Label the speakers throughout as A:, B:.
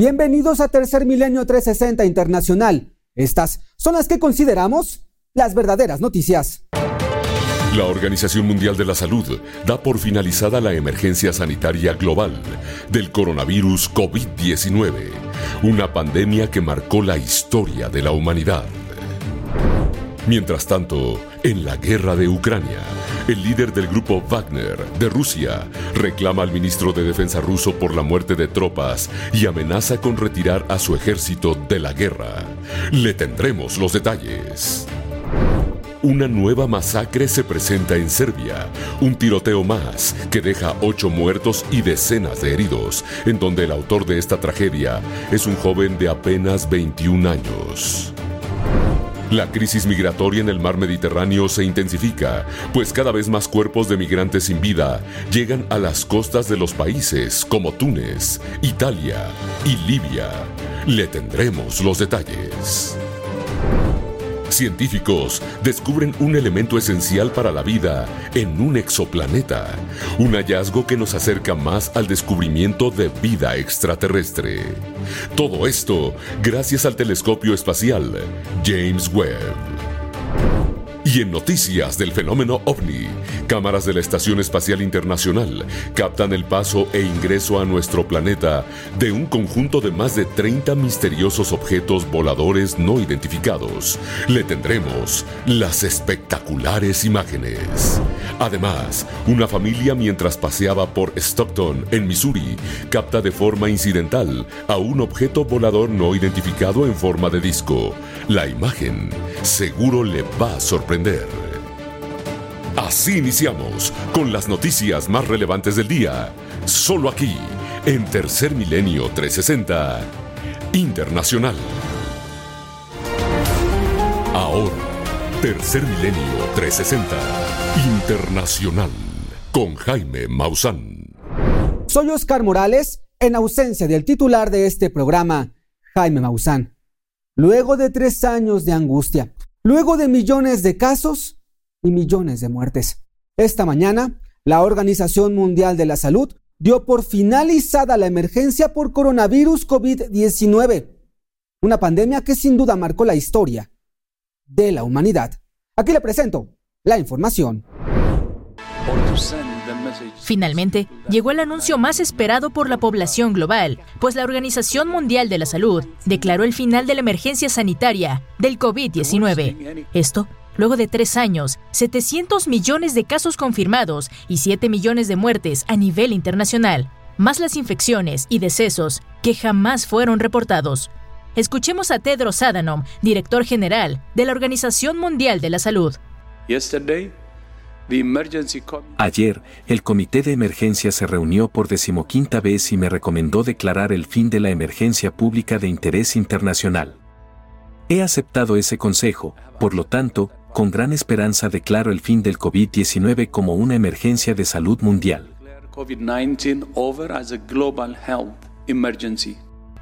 A: Bienvenidos a Tercer Milenio 360 Internacional. Estas son las que consideramos las verdaderas noticias.
B: La Organización Mundial de la Salud da por finalizada la emergencia sanitaria global del coronavirus COVID-19, una pandemia que marcó la historia de la humanidad. Mientras tanto, en la guerra de Ucrania, el líder del grupo Wagner de Rusia reclama al ministro de Defensa ruso por la muerte de tropas y amenaza con retirar a su ejército de la guerra. Le tendremos los detalles. Una nueva masacre se presenta en Serbia, un tiroteo más que deja ocho muertos y decenas de heridos, en donde el autor de esta tragedia es un joven de apenas 21 años. La crisis migratoria en el mar Mediterráneo se intensifica, pues cada vez más cuerpos de migrantes sin vida llegan a las costas de los países como Túnez, Italia y Libia. Le tendremos los detalles. Científicos descubren un elemento esencial para la vida en un exoplaneta, un hallazgo que nos acerca más al descubrimiento de vida extraterrestre. Todo esto gracias al telescopio espacial James Webb. Y en noticias del fenómeno ovni, cámaras de la Estación Espacial Internacional captan el paso e ingreso a nuestro planeta de un conjunto de más de 30 misteriosos objetos voladores no identificados. Le tendremos las espectaculares imágenes. Además, una familia mientras paseaba por Stockton, en Missouri, capta de forma incidental a un objeto volador no identificado en forma de disco. La imagen seguro le va a sorprender Así iniciamos con las noticias más relevantes del día, solo aquí, en Tercer Milenio 360 Internacional. Ahora, Tercer Milenio 360 Internacional, con Jaime Maussan.
A: Soy Oscar Morales, en ausencia del titular de este programa, Jaime Maussan. Luego de tres años de angustia, Luego de millones de casos y millones de muertes. Esta mañana, la Organización Mundial de la Salud dio por finalizada la emergencia por coronavirus COVID-19, una pandemia que sin duda marcó la historia de la humanidad. Aquí le presento la información.
C: Finalmente, llegó el anuncio más esperado por la población global, pues la Organización Mundial de la Salud declaró el final de la emergencia sanitaria del COVID-19. Esto luego de tres años, 700 millones de casos confirmados y 7 millones de muertes a nivel internacional, más las infecciones y decesos que jamás fueron reportados. Escuchemos a Tedros Adhanom, director general de la Organización Mundial de la Salud.
D: Ayer, el Comité de Emergencia se reunió por decimoquinta vez y me recomendó declarar el fin de la emergencia pública de interés internacional. He aceptado ese consejo, por lo tanto, con gran esperanza declaro el fin del COVID-19 como una emergencia de salud mundial.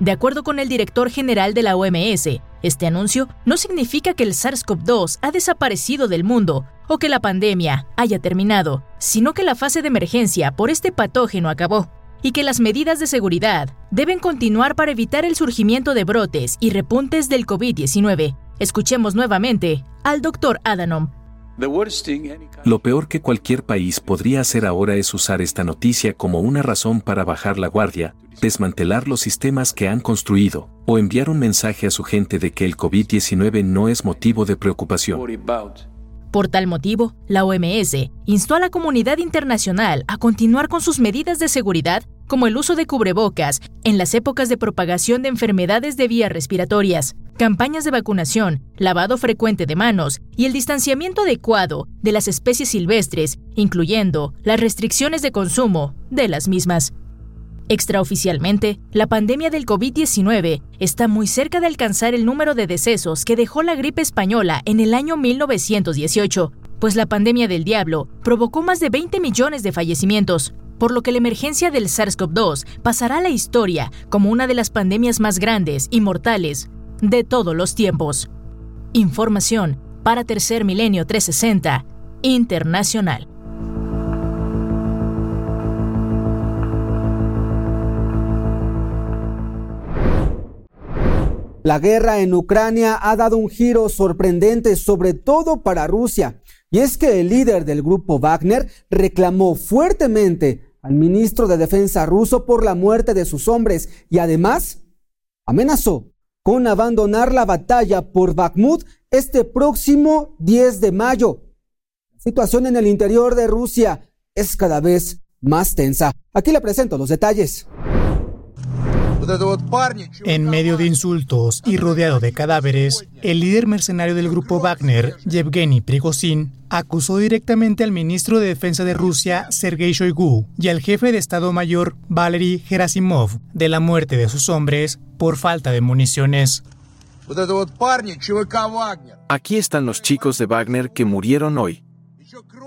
C: De acuerdo con el director general de la OMS, este anuncio no significa que el SARS-CoV-2 ha desaparecido del mundo o que la pandemia haya terminado, sino que la fase de emergencia por este patógeno acabó y que las medidas de seguridad deben continuar para evitar el surgimiento de brotes y repuntes del COVID-19. Escuchemos nuevamente al doctor Adhanom,
D: lo peor que cualquier país podría hacer ahora es usar esta noticia como una razón para bajar la guardia, desmantelar los sistemas que han construido, o enviar un mensaje a su gente de que el COVID-19 no es motivo de preocupación.
C: Por tal motivo, la OMS instó a la comunidad internacional a continuar con sus medidas de seguridad como el uso de cubrebocas en las épocas de propagación de enfermedades de vías respiratorias, campañas de vacunación, lavado frecuente de manos y el distanciamiento adecuado de las especies silvestres, incluyendo las restricciones de consumo de las mismas. Extraoficialmente, la pandemia del COVID-19 está muy cerca de alcanzar el número de decesos que dejó la gripe española en el año 1918, pues la pandemia del diablo provocó más de 20 millones de fallecimientos, por lo que la emergencia del SARS-CoV-2 pasará a la historia como una de las pandemias más grandes y mortales de todos los tiempos. Información para Tercer Milenio 360 Internacional.
A: La guerra en Ucrania ha dado un giro sorprendente, sobre todo para Rusia. Y es que el líder del grupo Wagner reclamó fuertemente al ministro de Defensa ruso por la muerte de sus hombres y además amenazó con abandonar la batalla por Bakhmut este próximo 10 de mayo. La situación en el interior de Rusia es cada vez más tensa. Aquí le presento los detalles.
E: En medio de insultos y rodeado de cadáveres, el líder mercenario del grupo Wagner, Yevgeny Prigozhin, acusó directamente al ministro de Defensa de Rusia, Sergei Shoigu, y al jefe de Estado Mayor, Valery Gerasimov, de la muerte de sus hombres por falta de municiones.
F: Aquí están los chicos de Wagner que murieron hoy.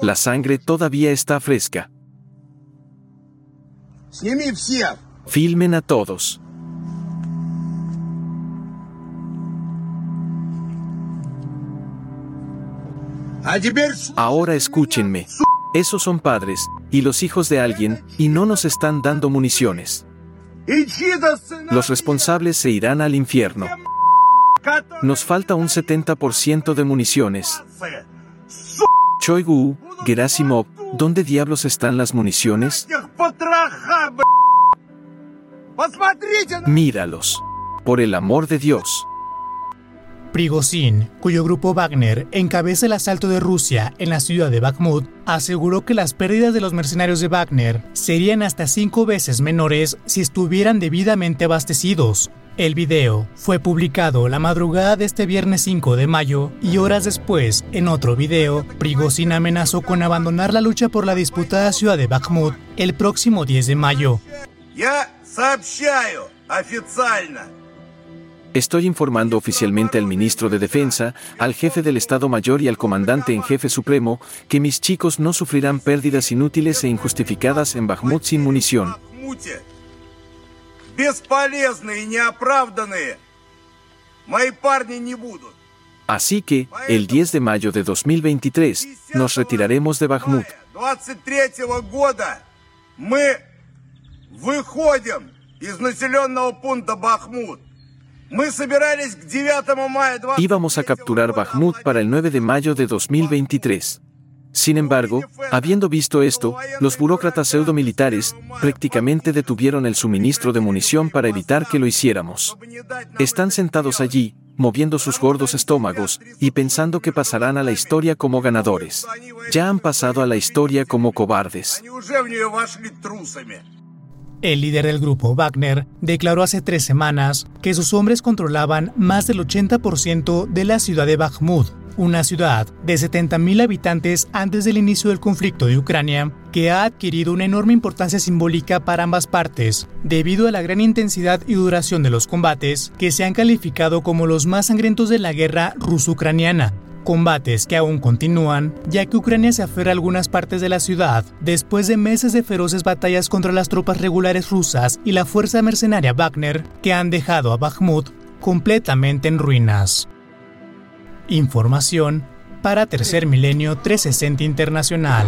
F: La sangre todavía está fresca. Filmen a todos. Ahora escúchenme. Esos son padres y los hijos de alguien y no nos están dando municiones. Los responsables se irán al infierno. Nos falta un 70% de municiones. Choigu, Gerasimov, ¿dónde diablos están las municiones? Míralos. Por el amor de Dios.
E: Prigozhin, cuyo grupo Wagner encabeza el asalto de Rusia en la ciudad de Bakhmut, aseguró que las pérdidas de los mercenarios de Wagner serían hasta cinco veces menores si estuvieran debidamente abastecidos. El video fue publicado la madrugada de este viernes 5 de mayo y horas después, en otro video, Prigozhin amenazó con abandonar la lucha por la disputada ciudad de Bakhmut el próximo 10 de mayo.
F: Estoy informando oficialmente al ministro de Defensa, al jefe del Estado Mayor y al comandante en jefe supremo que mis chicos no sufrirán pérdidas inútiles e injustificadas en Bakhmut sin munición. Así que, el 10 de mayo de 2023, nos retiraremos de Bakhmut. Íbamos a capturar Bakhmut para el 9 de mayo de 2023. Sin embargo, habiendo visto esto, los burócratas pseudo-militares prácticamente detuvieron el suministro de munición para evitar que lo hiciéramos. Están sentados allí, moviendo sus gordos estómagos y pensando que pasarán a la historia como ganadores. Ya han pasado a la historia como cobardes.
E: El líder del grupo, Wagner, declaró hace tres semanas que sus hombres controlaban más del 80% de la ciudad de Bakhmut, una ciudad de 70.000 habitantes antes del inicio del conflicto de Ucrania, que ha adquirido una enorme importancia simbólica para ambas partes, debido a la gran intensidad y duración de los combates, que se han calificado como los más sangrientos de la guerra ruso-ucraniana combates que aún continúan, ya que Ucrania se aferra a algunas partes de la ciudad después de meses de feroces batallas contra las tropas regulares rusas y la fuerza mercenaria Wagner, que han dejado a Bakhmut completamente en ruinas. Información para Tercer Milenio 360 Internacional.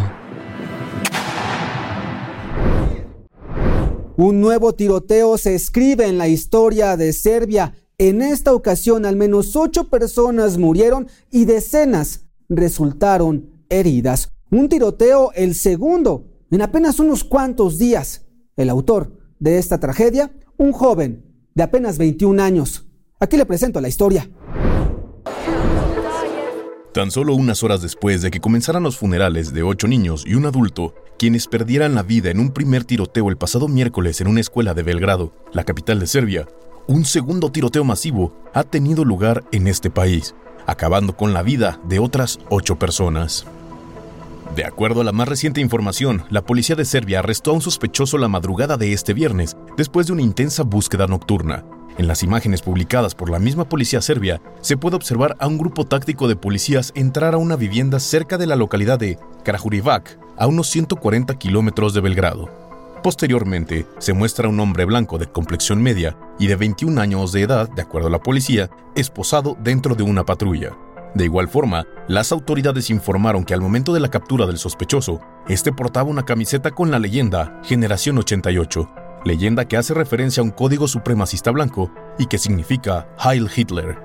A: Un nuevo tiroteo se escribe en la historia de Serbia en esta ocasión, al menos ocho personas murieron y decenas resultaron heridas. Un tiroteo, el segundo, en apenas unos cuantos días. El autor de esta tragedia, un joven de apenas 21 años. Aquí le presento la historia.
G: Tan solo unas horas después de que comenzaran los funerales de ocho niños y un adulto, quienes perdieran la vida en un primer tiroteo el pasado miércoles en una escuela de Belgrado, la capital de Serbia, un segundo tiroteo masivo ha tenido lugar en este país, acabando con la vida de otras ocho personas. De acuerdo a la más reciente información, la policía de Serbia arrestó a un sospechoso la madrugada de este viernes, después de una intensa búsqueda nocturna. En las imágenes publicadas por la misma policía serbia, se puede observar a un grupo táctico de policías entrar a una vivienda cerca de la localidad de Karahurivac, a unos 140 kilómetros de Belgrado. Posteriormente, se muestra un hombre blanco de complexión media y de 21 años de edad, de acuerdo a la policía, esposado dentro de una patrulla. De igual forma, las autoridades informaron que al momento de la captura del sospechoso, este portaba una camiseta con la leyenda Generación 88. leyenda que hace referencia a un código supremacista blanco y que significa Heil Hitler.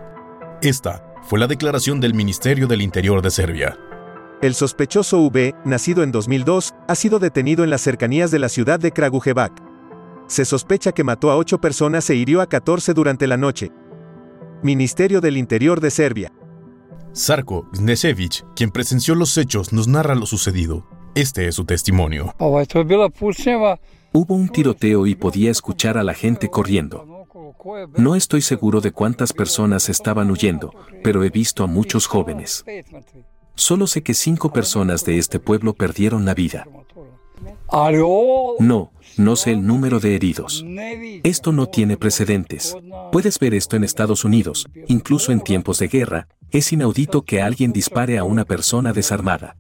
G: Esta fue la declaración del Ministerio del Interior de Serbia.
H: El sospechoso V, nacido en 2002, ha sido detenido en las cercanías de la ciudad de Kragujevac. Se sospecha que mató a ocho personas e hirió a 14 durante la noche. Ministerio del Interior de Serbia.
G: Sarko Znesevich, quien presenció los hechos, nos narra lo sucedido. Este es su testimonio.
D: Hubo un tiroteo y podía escuchar a la gente corriendo. No estoy seguro de cuántas personas estaban huyendo, pero he visto a muchos jóvenes. Solo sé que cinco personas de este pueblo perdieron la vida. No, no sé el número de heridos. Esto no tiene precedentes. Puedes ver esto en Estados Unidos, incluso en tiempos de guerra, es inaudito que alguien dispare a una persona desarmada.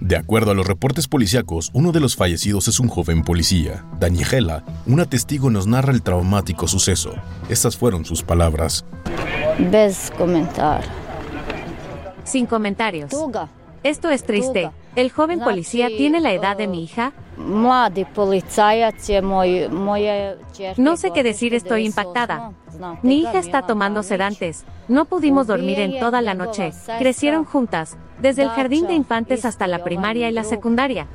G: De acuerdo a los reportes policíacos, uno de los fallecidos es un joven policía. Daniela, una testigo, nos narra el traumático suceso. Estas fueron sus palabras.
I: Bez comentar.
J: Sin comentarios. Esto es triste. El joven policía tiene la edad de mi hija. No sé qué decir, estoy impactada. Mi hija está tomando sedantes. No pudimos dormir en toda la noche. Crecieron juntas, desde el jardín de infantes hasta la primaria y la secundaria.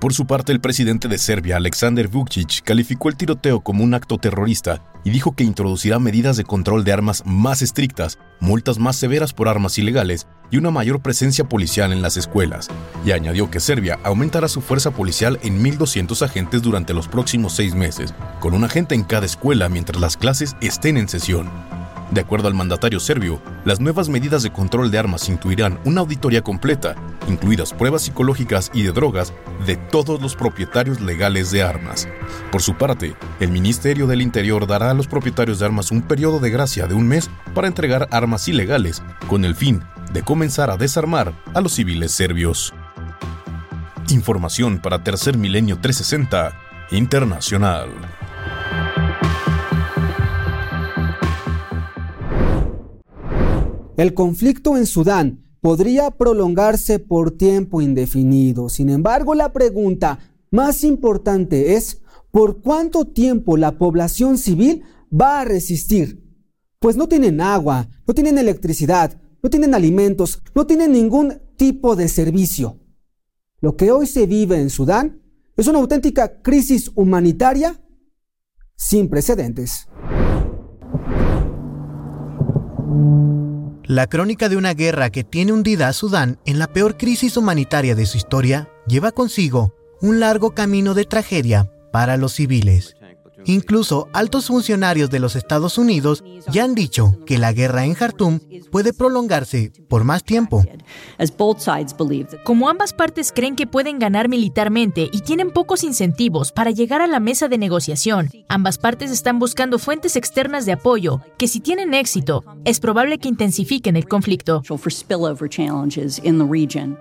G: Por su parte, el presidente de Serbia, Aleksandar Vučić, calificó el tiroteo como un acto terrorista y dijo que introducirá medidas de control de armas más estrictas, multas más severas por armas ilegales y una mayor presencia policial en las escuelas. Y añadió que Serbia aumentará su fuerza policial en 1.200 agentes durante los próximos seis meses, con un agente en cada escuela mientras las clases estén en sesión. De acuerdo al mandatario serbio, las nuevas medidas de control de armas incluirán una auditoría completa, incluidas pruebas psicológicas y de drogas, de todos los propietarios legales de armas. Por su parte, el Ministerio del Interior dará a los propietarios de armas un periodo de gracia de un mes para entregar armas ilegales, con el fin de comenzar a desarmar a los civiles serbios. Información para Tercer Milenio 360 Internacional.
A: El conflicto en Sudán podría prolongarse por tiempo indefinido. Sin embargo, la pregunta más importante es ¿por cuánto tiempo la población civil va a resistir? Pues no tienen agua, no tienen electricidad, no tienen alimentos, no tienen ningún tipo de servicio. Lo que hoy se vive en Sudán es una auténtica crisis humanitaria sin precedentes.
K: La crónica de una guerra que tiene hundida a Sudán en la peor crisis humanitaria de su historia lleva consigo un largo camino de tragedia para los civiles. Incluso altos funcionarios de los Estados Unidos ya han dicho que la guerra en Jartum puede prolongarse por más tiempo.
C: Como ambas partes creen que pueden ganar militarmente y tienen pocos incentivos para llegar a la mesa de negociación, ambas partes están buscando fuentes externas de apoyo que si tienen éxito, es probable que intensifiquen el conflicto.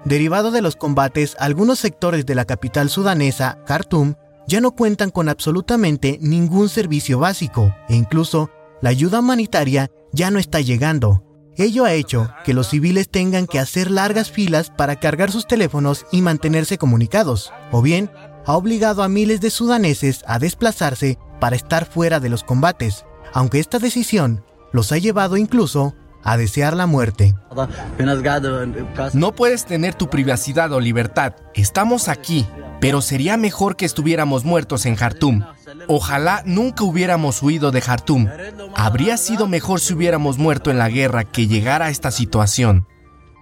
K: Derivado de los combates, algunos sectores de la capital sudanesa, Khartoum, ya no cuentan con absolutamente ningún servicio básico e incluso la ayuda humanitaria ya no está llegando. Ello ha hecho que los civiles tengan que hacer largas filas para cargar sus teléfonos y mantenerse comunicados, o bien ha obligado a miles de sudaneses a desplazarse para estar fuera de los combates, aunque esta decisión los ha llevado incluso a desear la muerte.
L: No puedes tener tu privacidad o libertad. Estamos aquí, pero sería mejor que estuviéramos muertos en Jartum. Ojalá nunca hubiéramos huido de Jartum. Habría sido mejor si hubiéramos muerto en la guerra que llegar a esta situación.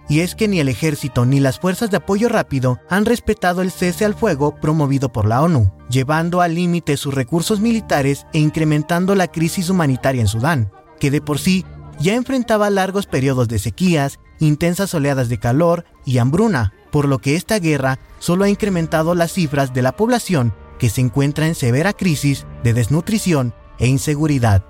K: Y es que ni el ejército ni las fuerzas de apoyo rápido han respetado el cese al fuego promovido por la ONU, llevando al límite sus recursos militares e incrementando la crisis humanitaria en Sudán, que de por sí ya enfrentaba largos periodos de sequías, intensas oleadas de calor y hambruna, por lo que esta guerra solo ha incrementado las cifras de la población que se encuentra en severa crisis de desnutrición e inseguridad.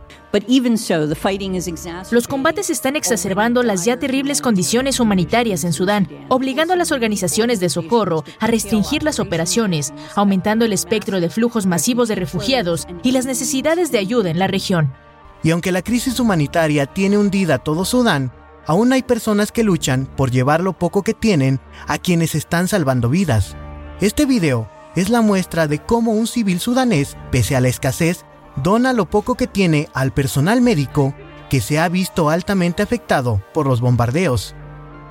C: Los combates están exacerbando las ya terribles condiciones humanitarias en Sudán, obligando a las organizaciones de socorro a restringir las operaciones, aumentando el espectro de flujos masivos de refugiados y las necesidades de ayuda en la región.
K: Y aunque la crisis humanitaria tiene hundida todo Sudán, aún hay personas que luchan por llevar lo poco que tienen a quienes están salvando vidas. Este video es la muestra de cómo un civil sudanés, pese a la escasez, dona lo poco que tiene al personal médico que se ha visto altamente afectado por los bombardeos.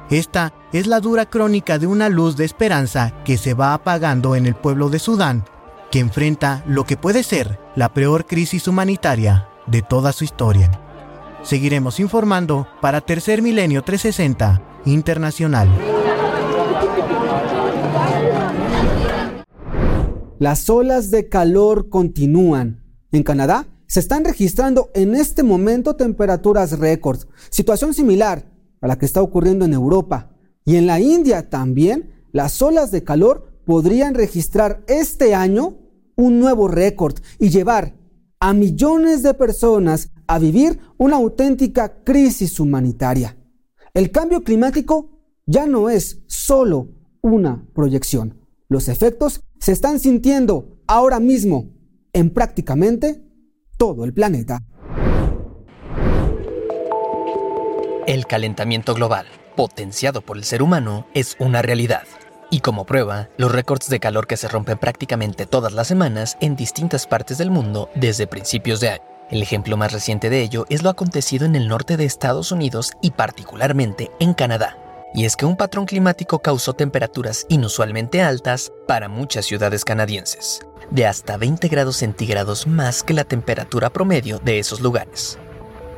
K: Esta es la dura crónica de una luz de esperanza que se va apagando en el pueblo de Sudán, que enfrenta lo que puede ser la peor crisis humanitaria de toda su historia. Seguiremos informando para Tercer Milenio 360 Internacional.
A: Las olas de calor continúan. En Canadá se están registrando en este momento temperaturas récord, situación similar a la que está ocurriendo en Europa. Y en la India también las olas de calor podrían registrar este año un nuevo récord y llevar a millones de personas a vivir una auténtica crisis humanitaria. El cambio climático ya no es solo una proyección. Los efectos se están sintiendo ahora mismo en prácticamente todo el planeta.
M: El calentamiento global, potenciado por el ser humano, es una realidad. Y como prueba, los récords de calor que se rompen prácticamente todas las semanas en distintas partes del mundo desde principios de año. El ejemplo más reciente de ello es lo acontecido en el norte de Estados Unidos y particularmente en Canadá. Y es que un patrón climático causó temperaturas inusualmente altas para muchas ciudades canadienses, de hasta 20 grados centígrados más que la temperatura promedio de esos lugares.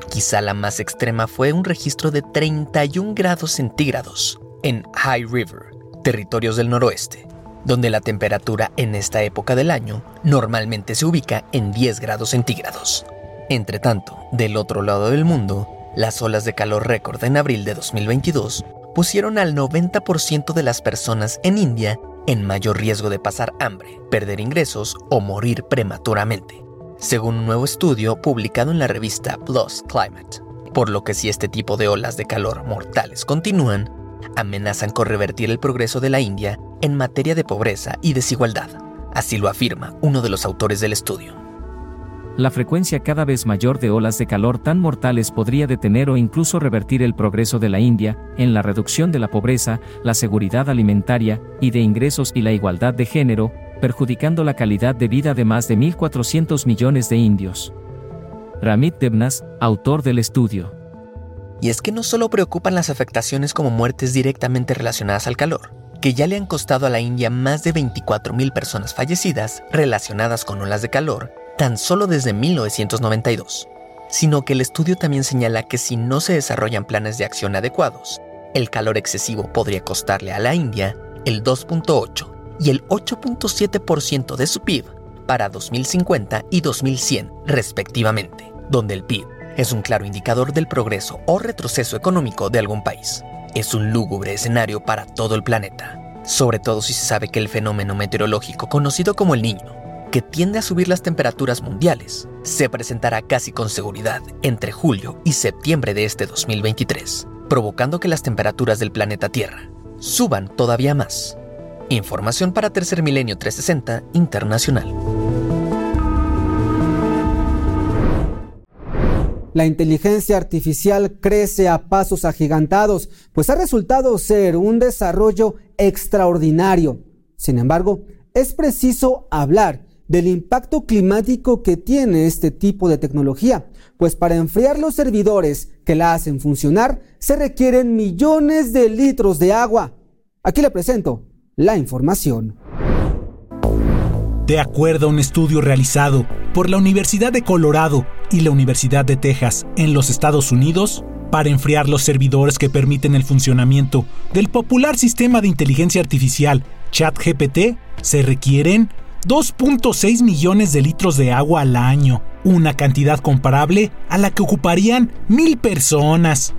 M: Quizá la más extrema fue un registro de 31 grados centígrados en High River, territorios del noroeste, donde la temperatura en esta época del año normalmente se ubica en 10 grados centígrados. Entre tanto, del otro lado del mundo, las olas de calor récord en abril de 2022 pusieron al 90% de las personas en India en mayor riesgo de pasar hambre, perder ingresos o morir prematuramente, según un nuevo estudio publicado en la revista PLOS Climate. Por lo que si este tipo de olas de calor mortales continúan, amenazan con revertir el progreso de la India en materia de pobreza y desigualdad. Así lo afirma uno de los autores del estudio.
N: La frecuencia cada vez mayor de olas de calor tan mortales podría detener o incluso revertir el progreso de la India en la reducción de la pobreza, la seguridad alimentaria y de ingresos y la igualdad de género, perjudicando la calidad de vida de más de 1.400 millones de indios. Ramit Devnas, autor del estudio.
M: Y es que no solo preocupan las afectaciones como muertes directamente relacionadas al calor, que ya le han costado a la India más de 24.000 personas fallecidas relacionadas con olas de calor tan solo desde 1992, sino que el estudio también señala que si no se desarrollan planes de acción adecuados, el calor excesivo podría costarle a la India el 2.8 y el 8.7% de su PIB para 2050 y 2100 respectivamente, donde el PIB es un claro indicador del progreso o retroceso económico de algún país. Es un lúgubre escenario para todo el planeta, sobre todo si se sabe que el fenómeno meteorológico conocido como el niño, que tiende a subir las temperaturas mundiales, se presentará casi con seguridad entre julio y septiembre de este 2023, provocando que las temperaturas del planeta Tierra suban todavía más. Información para Tercer Milenio 360 Internacional.
A: La inteligencia artificial crece a pasos agigantados, pues ha resultado ser un desarrollo extraordinario. Sin embargo, es preciso hablar del impacto climático que tiene este tipo de tecnología, pues para enfriar los servidores que la hacen funcionar se requieren millones de litros de agua. Aquí le presento la información.
O: De acuerdo a un estudio realizado por la Universidad de Colorado y la Universidad de Texas en los Estados Unidos, para enfriar los servidores que permiten el funcionamiento del popular sistema de inteligencia artificial ChatGPT, se requieren 2.6 millones de litros de agua al año, una cantidad comparable a la que ocuparían mil personas.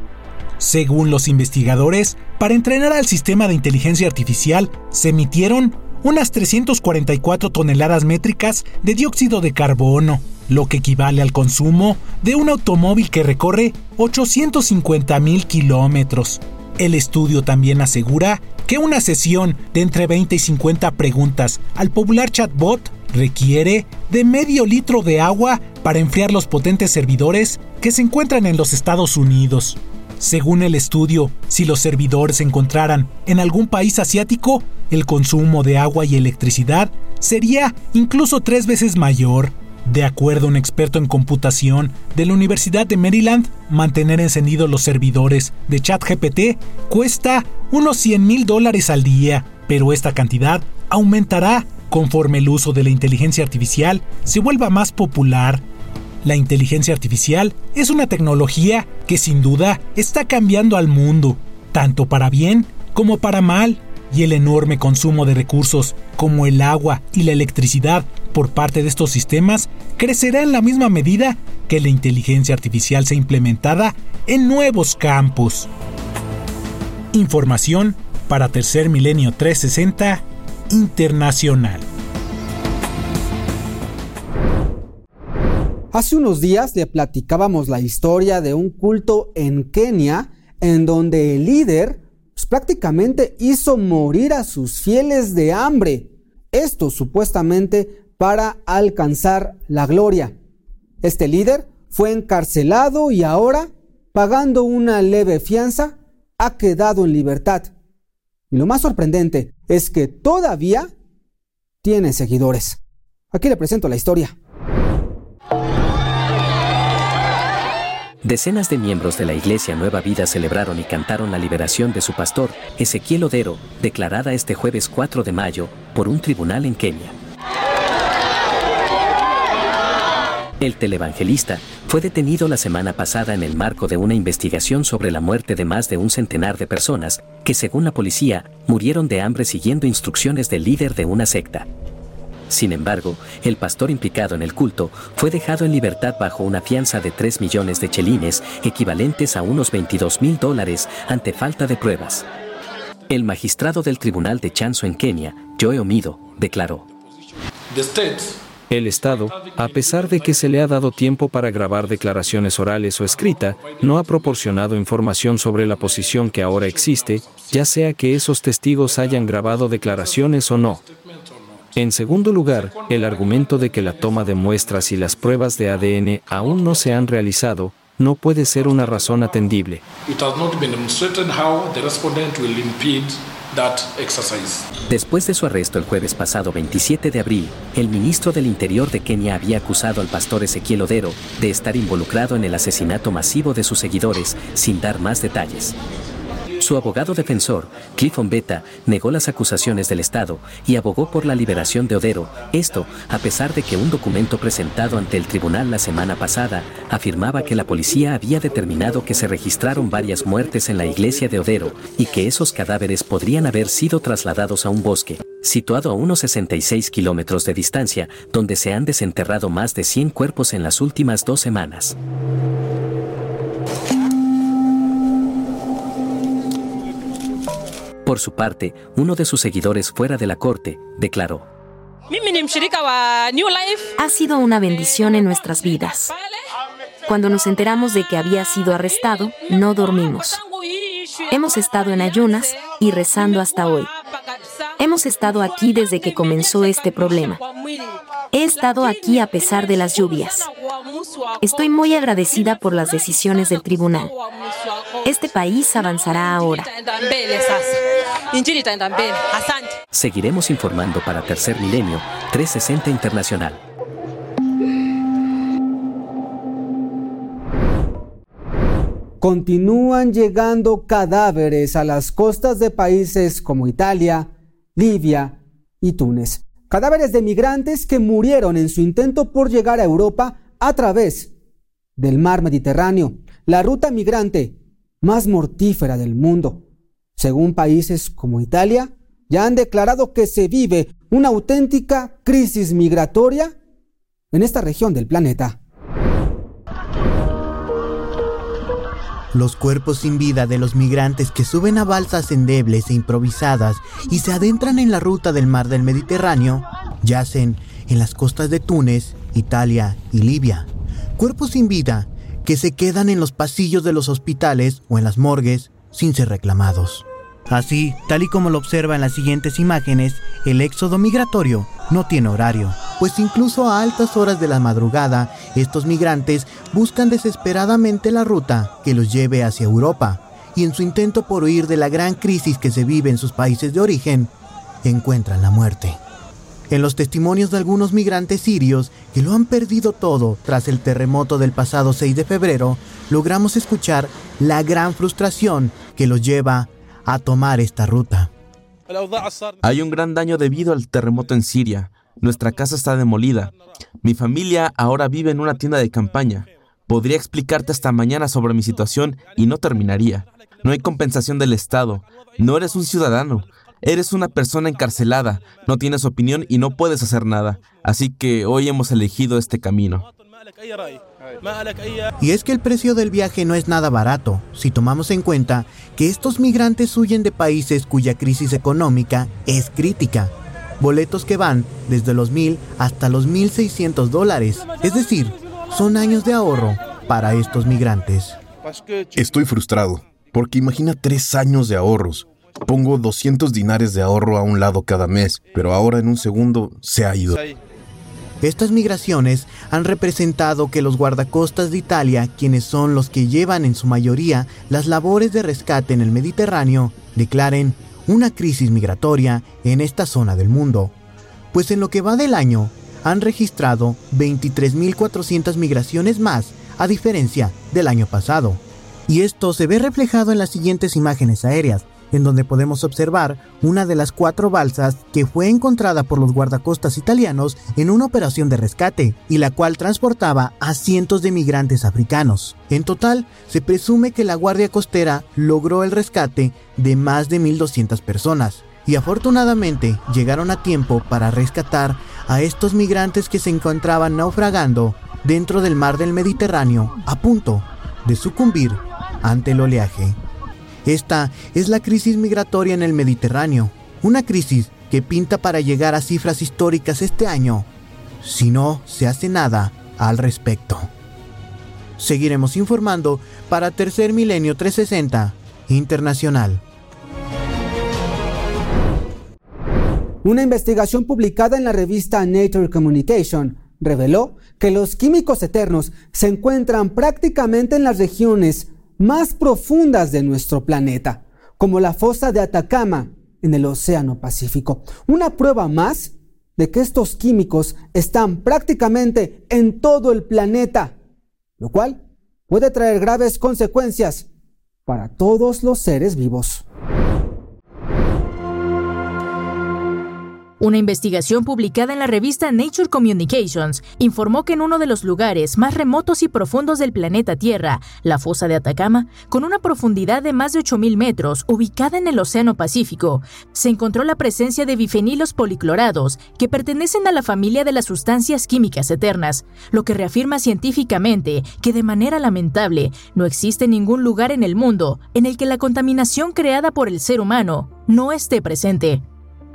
O: Según los investigadores, para entrenar al sistema de inteligencia artificial se emitieron unas 344 toneladas métricas de dióxido de carbono, lo que equivale al consumo de un automóvil que recorre 850 mil kilómetros. El estudio también asegura que una sesión de entre 20 y 50 preguntas al popular chatbot requiere de medio litro de agua para enfriar los potentes servidores que se encuentran en los Estados Unidos. Según el estudio, si los servidores se encontraran en algún país asiático, el consumo de agua y electricidad sería incluso tres veces mayor. De acuerdo a un experto en computación de la Universidad de Maryland, mantener encendidos los servidores de ChatGPT cuesta unos 100 mil dólares al día, pero esta cantidad aumentará conforme el uso de la inteligencia artificial se vuelva más popular. La inteligencia artificial es una tecnología que sin duda está cambiando al mundo, tanto para bien como para mal, y el enorme consumo de recursos como el agua y la electricidad por parte de estos sistemas crecerá en la misma medida que la inteligencia artificial sea implementada en nuevos campos. Información para Tercer Milenio 360 Internacional.
A: Hace unos días le platicábamos la historia de un culto en Kenia en donde el líder pues, prácticamente hizo morir a sus fieles de hambre. Esto supuestamente para alcanzar la gloria. Este líder fue encarcelado y ahora, pagando una leve fianza, ha quedado en libertad. Y lo más sorprendente es que todavía tiene seguidores. Aquí le presento la historia.
D: Decenas de miembros de la Iglesia Nueva Vida celebraron y cantaron la liberación de su pastor, Ezequiel Odero, declarada este jueves 4 de mayo por un tribunal en Kenia. El televangelista fue detenido la semana pasada en el marco de una investigación sobre la muerte de más de un centenar de personas que, según la policía, murieron de hambre siguiendo instrucciones del líder de una secta. Sin embargo, el pastor implicado en el culto fue dejado en libertad bajo una fianza de 3 millones de chelines, equivalentes a unos 22 mil dólares, ante falta de pruebas. El magistrado del tribunal de Chanzo en Kenia, Joe Omido, declaró.
N: El Estado, a pesar de que se le ha dado tiempo para grabar declaraciones orales o escrita, no ha proporcionado información sobre la posición que ahora existe, ya sea que esos testigos hayan grabado declaraciones o no. En segundo lugar, el argumento de que la toma de muestras y las pruebas de ADN aún no se han realizado, no puede ser una razón atendible.
D: Después de su arresto el jueves pasado 27 de abril, el ministro del Interior de Kenia había acusado al pastor Ezequiel Odero de estar involucrado en el asesinato masivo de sus seguidores, sin dar más detalles. Su abogado defensor, Clifford Beta, negó las acusaciones del Estado y abogó por la liberación de Odero, esto a pesar de que un documento presentado ante el tribunal la semana pasada afirmaba que la policía había determinado que se registraron varias muertes en la iglesia de Odero y que esos cadáveres podrían haber sido trasladados a un bosque, situado a unos 66 kilómetros de distancia, donde se han desenterrado más de 100 cuerpos en las últimas dos semanas. Por su parte, uno de sus seguidores fuera de la corte declaró,
P: Ha sido una bendición en nuestras vidas. Cuando nos enteramos de que había sido arrestado, no dormimos. Hemos estado en ayunas y rezando hasta hoy. Hemos estado aquí desde que comenzó este problema. He estado aquí a pesar de las lluvias. Estoy muy agradecida por las decisiones del tribunal. Este país avanzará ahora.
D: Seguiremos informando para Tercer Milenio 360 Internacional.
A: Continúan llegando cadáveres a las costas de países como Italia, Libia y Túnez. Cadáveres de migrantes que murieron en su intento por llegar a Europa a través del mar Mediterráneo, la ruta migrante más mortífera del mundo. Según países como Italia, ya han declarado que se vive una auténtica crisis migratoria en esta región del planeta.
K: Los cuerpos sin vida de los migrantes que suben a balsas endebles e improvisadas y se adentran en la ruta del mar del Mediterráneo yacen en las costas de Túnez, Italia y Libia. Cuerpos sin vida que se quedan en los pasillos de los hospitales o en las morgues sin ser reclamados. Así, tal y como lo observa en las siguientes imágenes, el éxodo migratorio no tiene horario, pues incluso a altas horas de la madrugada, estos migrantes buscan desesperadamente la ruta que los lleve hacia Europa, y en su intento por huir de la gran crisis que se vive en sus países de origen, encuentran la muerte. En los testimonios de algunos migrantes sirios que lo han perdido todo tras el terremoto del pasado 6 de febrero, logramos escuchar la gran frustración que los lleva a tomar esta ruta.
Q: Hay un gran daño debido al terremoto en Siria. Nuestra casa está demolida. Mi familia ahora vive en una tienda de campaña. Podría explicarte hasta mañana sobre mi situación y no terminaría. No hay compensación del Estado. No eres un ciudadano. Eres una persona encarcelada, no tienes opinión y no puedes hacer nada. Así que hoy hemos elegido este camino.
K: Y es que el precio del viaje no es nada barato, si tomamos en cuenta que estos migrantes huyen de países cuya crisis económica es crítica. Boletos que van desde los mil hasta los 1.600 dólares. Es decir, son años de ahorro para estos migrantes.
G: Estoy frustrado, porque imagina tres años de ahorros. Pongo 200 dinares de ahorro a un lado cada mes, pero ahora en un segundo se ha ido.
K: Estas migraciones han representado que los guardacostas de Italia, quienes son los que llevan en su mayoría las labores de rescate en el Mediterráneo, declaren una crisis migratoria en esta zona del mundo. Pues en lo que va del año, han registrado 23.400 migraciones más, a diferencia del año pasado. Y esto se ve reflejado en las siguientes imágenes aéreas, en donde podemos observar una de las cuatro balsas que fue encontrada por los guardacostas italianos en una operación de rescate y la cual transportaba a cientos de migrantes africanos. En total, se presume que la Guardia Costera logró el rescate de más de 1.200 personas y afortunadamente llegaron a tiempo para rescatar a estos migrantes que se encontraban naufragando dentro del mar del Mediterráneo a punto de sucumbir ante el oleaje. Esta es la crisis migratoria en el Mediterráneo, una crisis que pinta para llegar a cifras históricas este año, si no se hace nada al respecto. Seguiremos informando para Tercer Milenio 360 Internacional.
A: Una investigación publicada en la revista Nature Communication reveló que los químicos eternos se encuentran prácticamente en las regiones más profundas de nuestro planeta, como la fosa de Atacama en el Océano Pacífico. Una prueba más de que estos químicos están prácticamente en todo el planeta, lo cual puede traer graves consecuencias para todos los seres vivos.
C: Una investigación publicada en la revista Nature Communications informó que en uno de los lugares más remotos y profundos del planeta Tierra, la fosa de Atacama, con una profundidad de más de 8.000 metros, ubicada en el Océano Pacífico, se encontró la presencia de bifenilos policlorados que pertenecen a la familia de las sustancias químicas eternas, lo que reafirma científicamente que de manera lamentable no existe ningún lugar en el mundo en el que la contaminación creada por el ser humano no esté presente.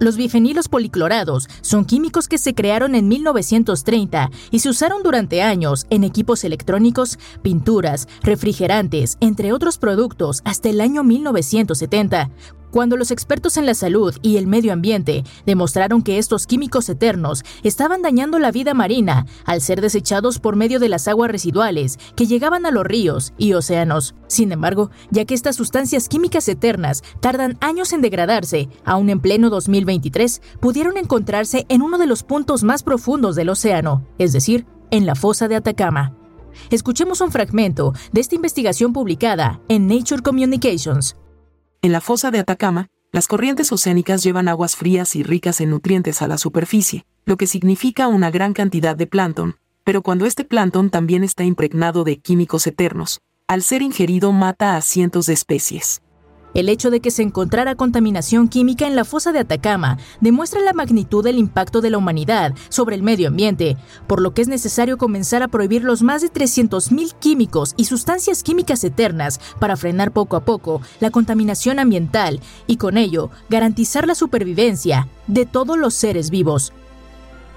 C: Los bifenilos policlorados son químicos que se crearon en 1930 y se usaron durante años en equipos electrónicos, pinturas, refrigerantes, entre otros productos hasta el año 1970, cuando los expertos en la salud y el medio ambiente demostraron que estos químicos eternos estaban dañando la vida marina al ser desechados por medio de las aguas residuales que llegaban a los ríos y océanos. Sin embargo, ya que estas sustancias químicas eternas tardan años en degradarse, aún en pleno 2023 pudieron encontrarse en uno de los puntos más profundos del océano, es decir, en la fosa de Atacama. Escuchemos un fragmento de esta investigación publicada en Nature Communications.
R: En la fosa de Atacama, las corrientes oceánicas llevan aguas frías y ricas en nutrientes a la superficie, lo que significa una gran cantidad de plancton, pero cuando este plancton también está impregnado de químicos eternos, al ser ingerido mata a cientos de especies.
C: El hecho de que se encontrara contaminación química en la fosa de Atacama demuestra la magnitud del impacto de la humanidad sobre el medio ambiente, por lo que es necesario comenzar a prohibir los más de 300.000 químicos y sustancias químicas eternas para frenar poco a poco la contaminación ambiental y con ello garantizar la supervivencia de todos los seres vivos.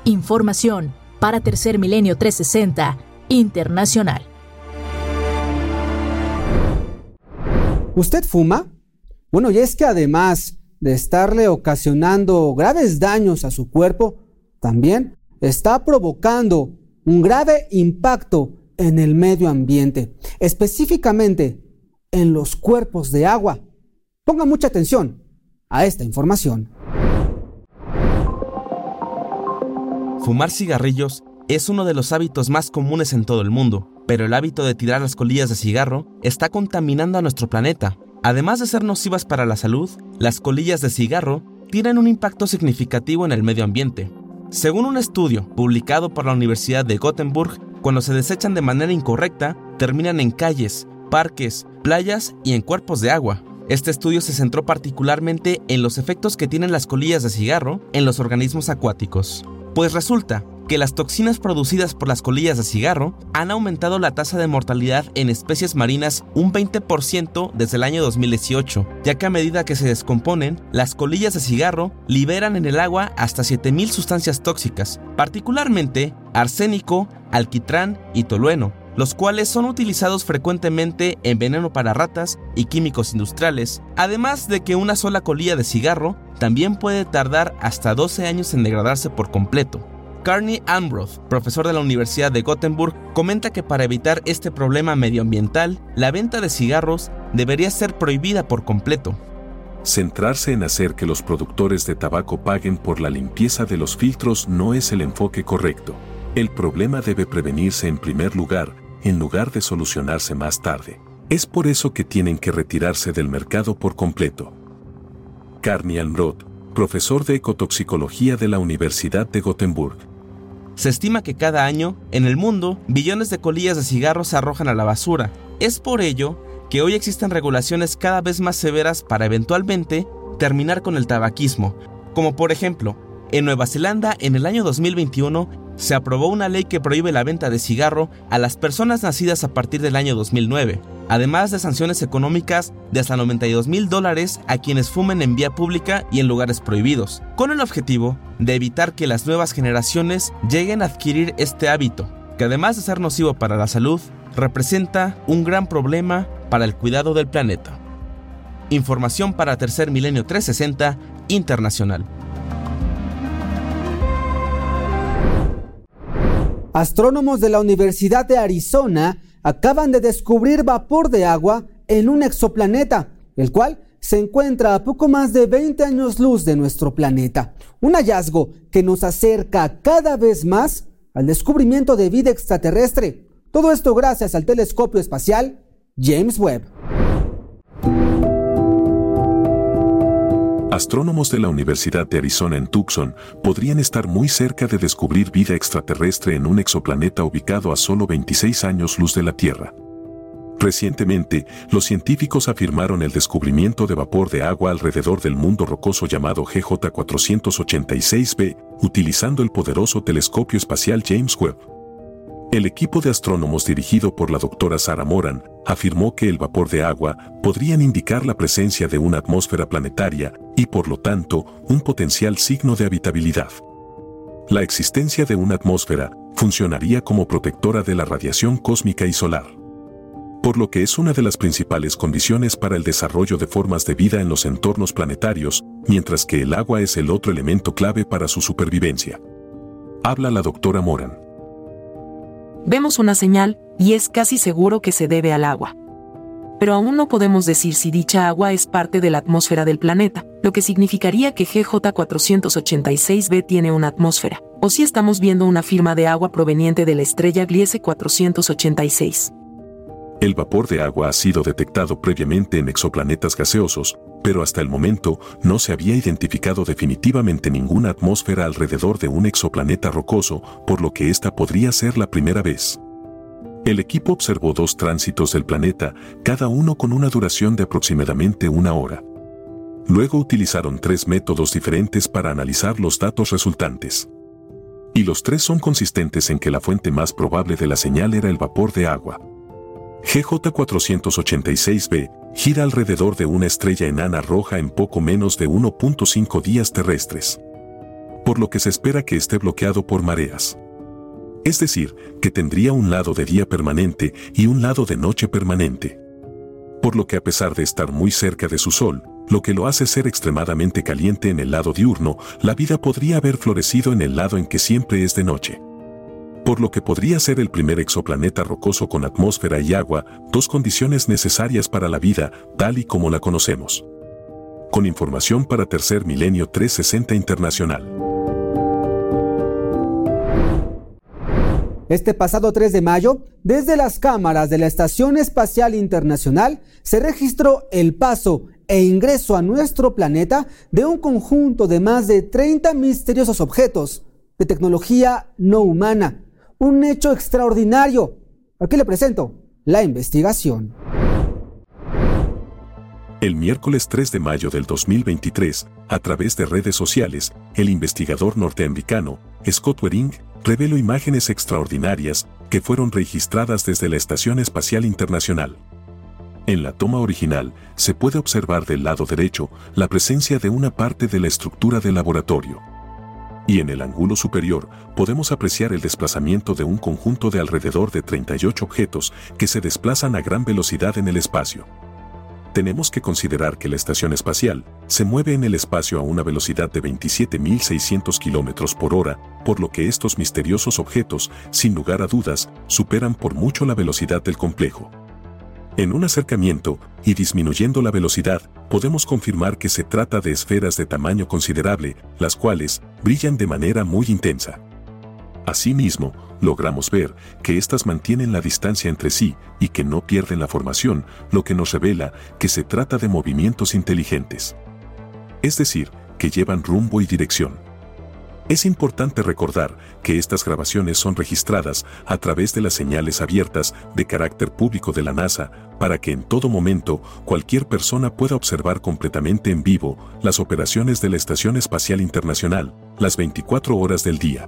C: Información para Tercer Milenio 360 Internacional.
A: ¿Usted fuma? Bueno, y es que además de estarle ocasionando graves daños a su cuerpo, también está provocando un grave impacto en el medio ambiente, específicamente en los cuerpos de agua. Ponga mucha atención a esta información.
Q: Fumar cigarrillos es uno de los hábitos más comunes en todo el mundo, pero el hábito de tirar las colillas de cigarro está contaminando a nuestro planeta. Además de ser nocivas para la salud, las colillas de cigarro tienen un impacto significativo en el medio ambiente. Según un estudio publicado por la Universidad de Gothenburg, cuando se desechan de manera incorrecta, terminan en calles, parques, playas y en cuerpos de agua. Este estudio se centró particularmente en los efectos que tienen las colillas de cigarro en los organismos acuáticos. Pues resulta que las toxinas producidas por las colillas de cigarro han aumentado la tasa de mortalidad en especies marinas un 20% desde el año 2018, ya que a medida que se descomponen, las colillas de cigarro liberan en el agua hasta 7.000 sustancias tóxicas, particularmente arsénico, alquitrán y tolueno, los cuales son utilizados frecuentemente en veneno para ratas y químicos industriales, además de que una sola colilla de cigarro también puede tardar hasta 12 años en degradarse por completo. Carney Ambroth, profesor de la Universidad de Gothenburg, comenta que para evitar este problema medioambiental, la venta de cigarros debería ser prohibida por completo.
D: Centrarse en hacer que los productores de tabaco paguen por la limpieza de los filtros no es el enfoque correcto. El problema debe prevenirse en primer lugar, en lugar de solucionarse más tarde. Es por eso que tienen que retirarse del mercado por completo. Carney Ambroth, profesor de ecotoxicología de la Universidad de Gothenburg,
Q: se estima que cada año, en el mundo, billones de colillas de cigarros se arrojan a la basura. Es por ello que hoy existen regulaciones cada vez más severas para eventualmente terminar con el tabaquismo, como por ejemplo, en Nueva Zelanda en el año 2021 se aprobó una ley que prohíbe la venta de cigarro a las personas nacidas a partir del año 2009, además de sanciones económicas de hasta 92 mil dólares a quienes fumen en vía pública y en lugares prohibidos, con el objetivo de evitar que las nuevas generaciones lleguen a adquirir este hábito, que además de ser nocivo para la salud, representa un gran problema para el cuidado del planeta. Información para Tercer Milenio 360 Internacional.
A: Astrónomos de la Universidad de Arizona acaban de descubrir vapor de agua en un exoplaneta, el cual se encuentra a poco más de 20 años luz de nuestro planeta. Un hallazgo que nos acerca cada vez más al descubrimiento de vida extraterrestre. Todo esto gracias al telescopio espacial James Webb.
D: Astrónomos de la Universidad de Arizona en Tucson podrían estar muy cerca de descubrir vida extraterrestre en un exoplaneta ubicado a solo 26 años luz de la Tierra. Recientemente, los científicos afirmaron el descubrimiento de vapor de agua alrededor del mundo rocoso llamado GJ486b, utilizando el poderoso telescopio espacial James Webb. El equipo de astrónomos dirigido por la doctora Sarah Moran afirmó que el vapor de agua podrían indicar la presencia de una atmósfera planetaria y por lo tanto un potencial signo de habitabilidad. La existencia de una atmósfera funcionaría como protectora de la radiación cósmica y solar. Por lo que es una de las principales condiciones para el desarrollo de formas de vida en los entornos planetarios, mientras que el agua es el otro elemento clave para su supervivencia. Habla la doctora Moran.
R: Vemos una señal, y es casi seguro que se debe al agua. Pero aún no podemos decir si dicha agua es parte de la atmósfera del planeta, lo que significaría que GJ486b tiene una atmósfera, o si estamos viendo una firma de agua proveniente de la estrella Gliese 486.
D: El vapor de agua ha sido detectado previamente en exoplanetas gaseosos, pero hasta el momento no se había identificado definitivamente ninguna atmósfera alrededor de un exoplaneta rocoso, por lo que esta podría ser la primera vez. El equipo observó dos tránsitos del planeta, cada uno con una duración de aproximadamente una hora. Luego utilizaron tres métodos diferentes para analizar los datos resultantes. Y los tres son consistentes en que la fuente más probable de la señal era el vapor de agua. GJ486b gira alrededor de una estrella enana roja en poco menos de 1.5 días terrestres. Por lo que se espera que esté bloqueado por mareas. Es decir, que tendría un lado de día permanente y un lado de noche permanente. Por lo que a pesar de estar muy cerca de su Sol, lo que lo hace ser extremadamente caliente en el lado diurno, la vida podría haber florecido en el lado en que siempre es de noche por lo que podría ser el primer exoplaneta rocoso con atmósfera y agua, dos condiciones necesarias para la vida, tal y como la conocemos. Con información para Tercer Milenio 360 Internacional.
A: Este pasado 3 de mayo, desde las cámaras de la Estación Espacial Internacional, se registró el paso e ingreso a nuestro planeta de un conjunto de más de 30 misteriosos objetos de tecnología no humana. Un hecho extraordinario. Aquí le presento la investigación.
D: El miércoles 3 de mayo del 2023, a través de redes sociales, el investigador norteamericano Scott Wering reveló imágenes extraordinarias que fueron registradas desde la Estación Espacial Internacional. En la toma original, se puede observar del lado derecho la presencia de una parte de la estructura del laboratorio. Y en el ángulo superior podemos apreciar el desplazamiento de un conjunto de alrededor de 38 objetos que se desplazan a gran velocidad en el espacio tenemos que considerar que la estación espacial se mueve en el espacio a una velocidad de 27.600 km por hora, por lo que estos misteriosos objetos, sin lugar a dudas, superan por mucho la velocidad del complejo. En un acercamiento, y disminuyendo la velocidad, podemos confirmar que se trata de esferas de tamaño considerable, las cuales brillan de manera muy intensa. Asimismo, logramos ver que éstas mantienen la distancia entre sí y que no pierden la formación, lo que nos revela que se trata de movimientos inteligentes. Es decir, que llevan rumbo y dirección. Es importante recordar que estas grabaciones son registradas a través de las señales abiertas de carácter público de la NASA para que en todo momento cualquier persona pueda observar completamente en vivo las operaciones de la Estación Espacial Internacional las 24 horas del día.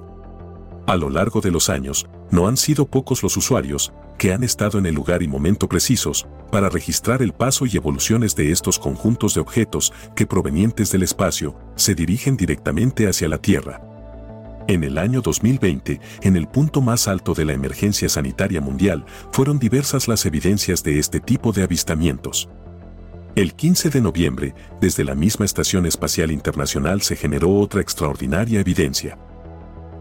D: A lo largo de los años, no han sido pocos los usuarios que han estado en el lugar y momento precisos para registrar el paso y evoluciones de estos conjuntos de objetos que provenientes del espacio se dirigen directamente hacia la Tierra. En el año 2020, en el punto más alto de la emergencia sanitaria mundial, fueron diversas las evidencias de este tipo de avistamientos. El 15 de noviembre, desde la misma Estación Espacial Internacional se generó otra extraordinaria evidencia.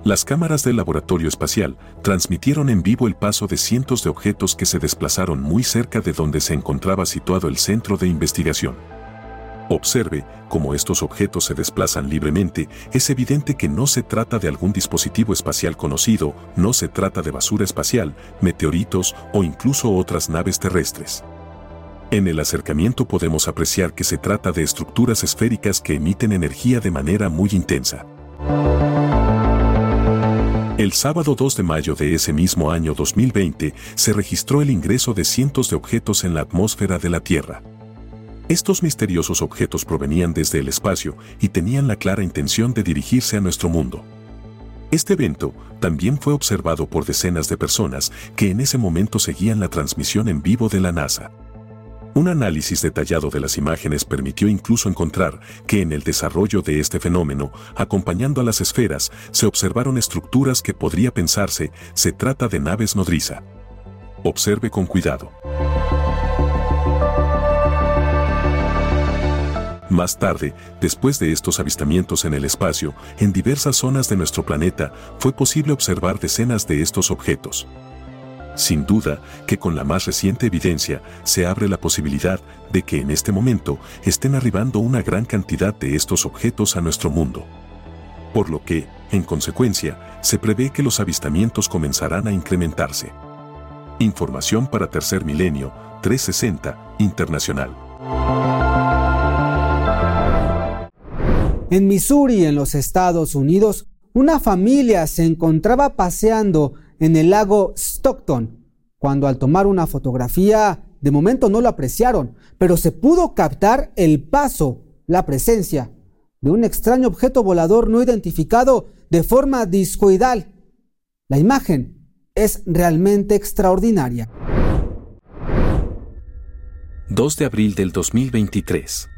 D: Las cámaras del laboratorio espacial transmitieron en vivo el paso de cientos de objetos que se desplazaron muy cerca de donde se encontraba situado el centro de investigación. Observe cómo estos objetos se desplazan libremente, es evidente que no se trata de algún dispositivo espacial conocido, no se trata de basura espacial, meteoritos o incluso otras naves terrestres. En el acercamiento podemos apreciar que se trata de estructuras esféricas que emiten energía de manera muy intensa. El sábado 2 de mayo de ese mismo año 2020 se registró el ingreso de cientos de objetos en la atmósfera de la Tierra. Estos misteriosos objetos provenían desde el espacio y tenían la clara intención de dirigirse a nuestro mundo. Este evento también fue observado por decenas de personas que en ese momento seguían la transmisión en vivo de la NASA. Un análisis detallado de las imágenes permitió incluso encontrar que en el desarrollo de este fenómeno, acompañando a las esferas, se observaron estructuras que podría pensarse se trata de naves nodriza. Observe con cuidado. Más tarde, después de estos avistamientos en el espacio, en diversas zonas de nuestro planeta, fue posible observar decenas de estos objetos. Sin duda que con la más reciente evidencia se abre la posibilidad de que en este momento estén arribando una gran cantidad de estos objetos a nuestro mundo. Por lo que, en consecuencia, se prevé que los avistamientos comenzarán a incrementarse. Información para Tercer Milenio 360 Internacional.
A: En Missouri, en los Estados Unidos, una familia se encontraba paseando en el lago Stockton, cuando al tomar una fotografía, de momento no lo apreciaron, pero se pudo captar el paso, la presencia de un extraño objeto volador no identificado de forma discoidal. La imagen es realmente extraordinaria.
F: 2 de abril del 2023.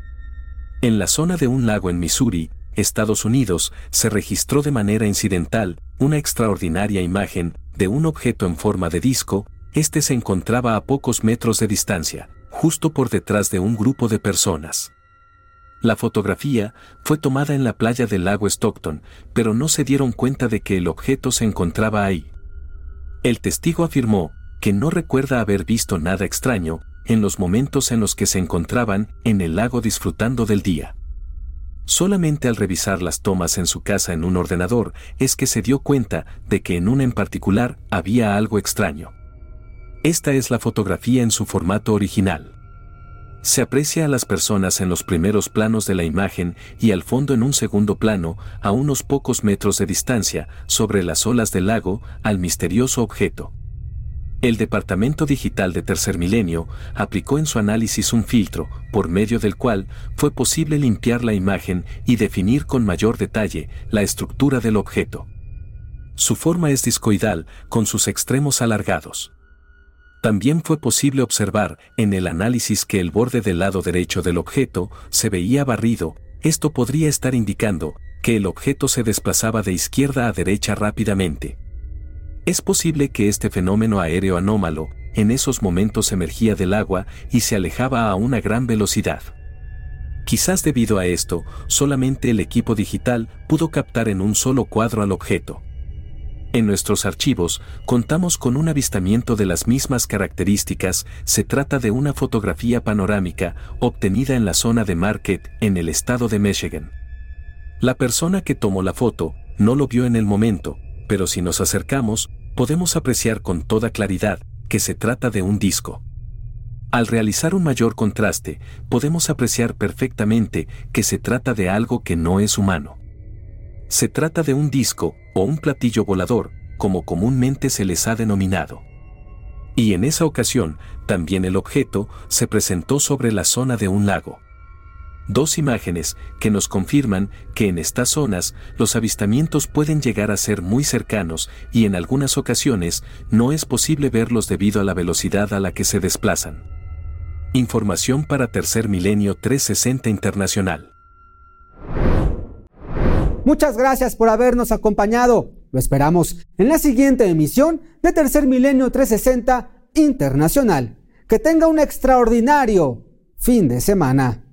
F: En la zona de un lago en Missouri, Estados Unidos, se registró de manera incidental una extraordinaria imagen de un objeto en forma de disco, este se encontraba a pocos metros de distancia, justo por detrás de un grupo de personas. La fotografía fue tomada en la playa del lago Stockton, pero no se dieron cuenta de que el objeto se encontraba ahí. El testigo afirmó que no recuerda haber visto nada extraño en los momentos en los que se encontraban en el lago disfrutando del día.
D: Solamente al revisar las tomas en su casa en un ordenador es que se dio cuenta de que en una en particular había algo extraño. Esta es la fotografía en su formato original. Se aprecia a las personas en los primeros planos de la imagen y al fondo en un segundo plano, a unos pocos metros de distancia, sobre las olas del lago, al misterioso objeto. El Departamento Digital de Tercer Milenio aplicó en su análisis un filtro, por medio del cual fue posible limpiar la imagen y definir con mayor detalle la estructura del objeto. Su forma es discoidal, con sus extremos alargados. También fue posible observar en el análisis que el borde del lado derecho del objeto se veía barrido, esto podría estar indicando que el objeto se desplazaba de izquierda a derecha rápidamente. Es posible que este fenómeno aéreo anómalo, en esos momentos emergía del agua y se alejaba a una gran velocidad. Quizás debido a esto, solamente el equipo digital pudo captar en un solo cuadro al objeto. En nuestros archivos contamos con un avistamiento de las mismas características, se trata de una fotografía panorámica obtenida en la zona de Market, en el estado de Michigan. La persona que tomó la foto no lo vio en el momento, pero si nos acercamos, podemos apreciar con toda claridad que se trata de un disco. Al realizar un mayor contraste, podemos apreciar perfectamente que se trata de algo que no es humano. Se trata de un disco o un platillo volador, como comúnmente se les ha denominado. Y en esa ocasión, también el objeto se presentó sobre la zona de un lago dos imágenes que nos confirman que en estas zonas los avistamientos pueden llegar a ser muy cercanos y en algunas ocasiones no es posible verlos debido a la velocidad a la que se desplazan. Información para Tercer Milenio 360 Internacional.
A: Muchas gracias por habernos acompañado. Lo esperamos en la siguiente emisión de Tercer Milenio 360 Internacional. Que tenga un extraordinario fin de semana.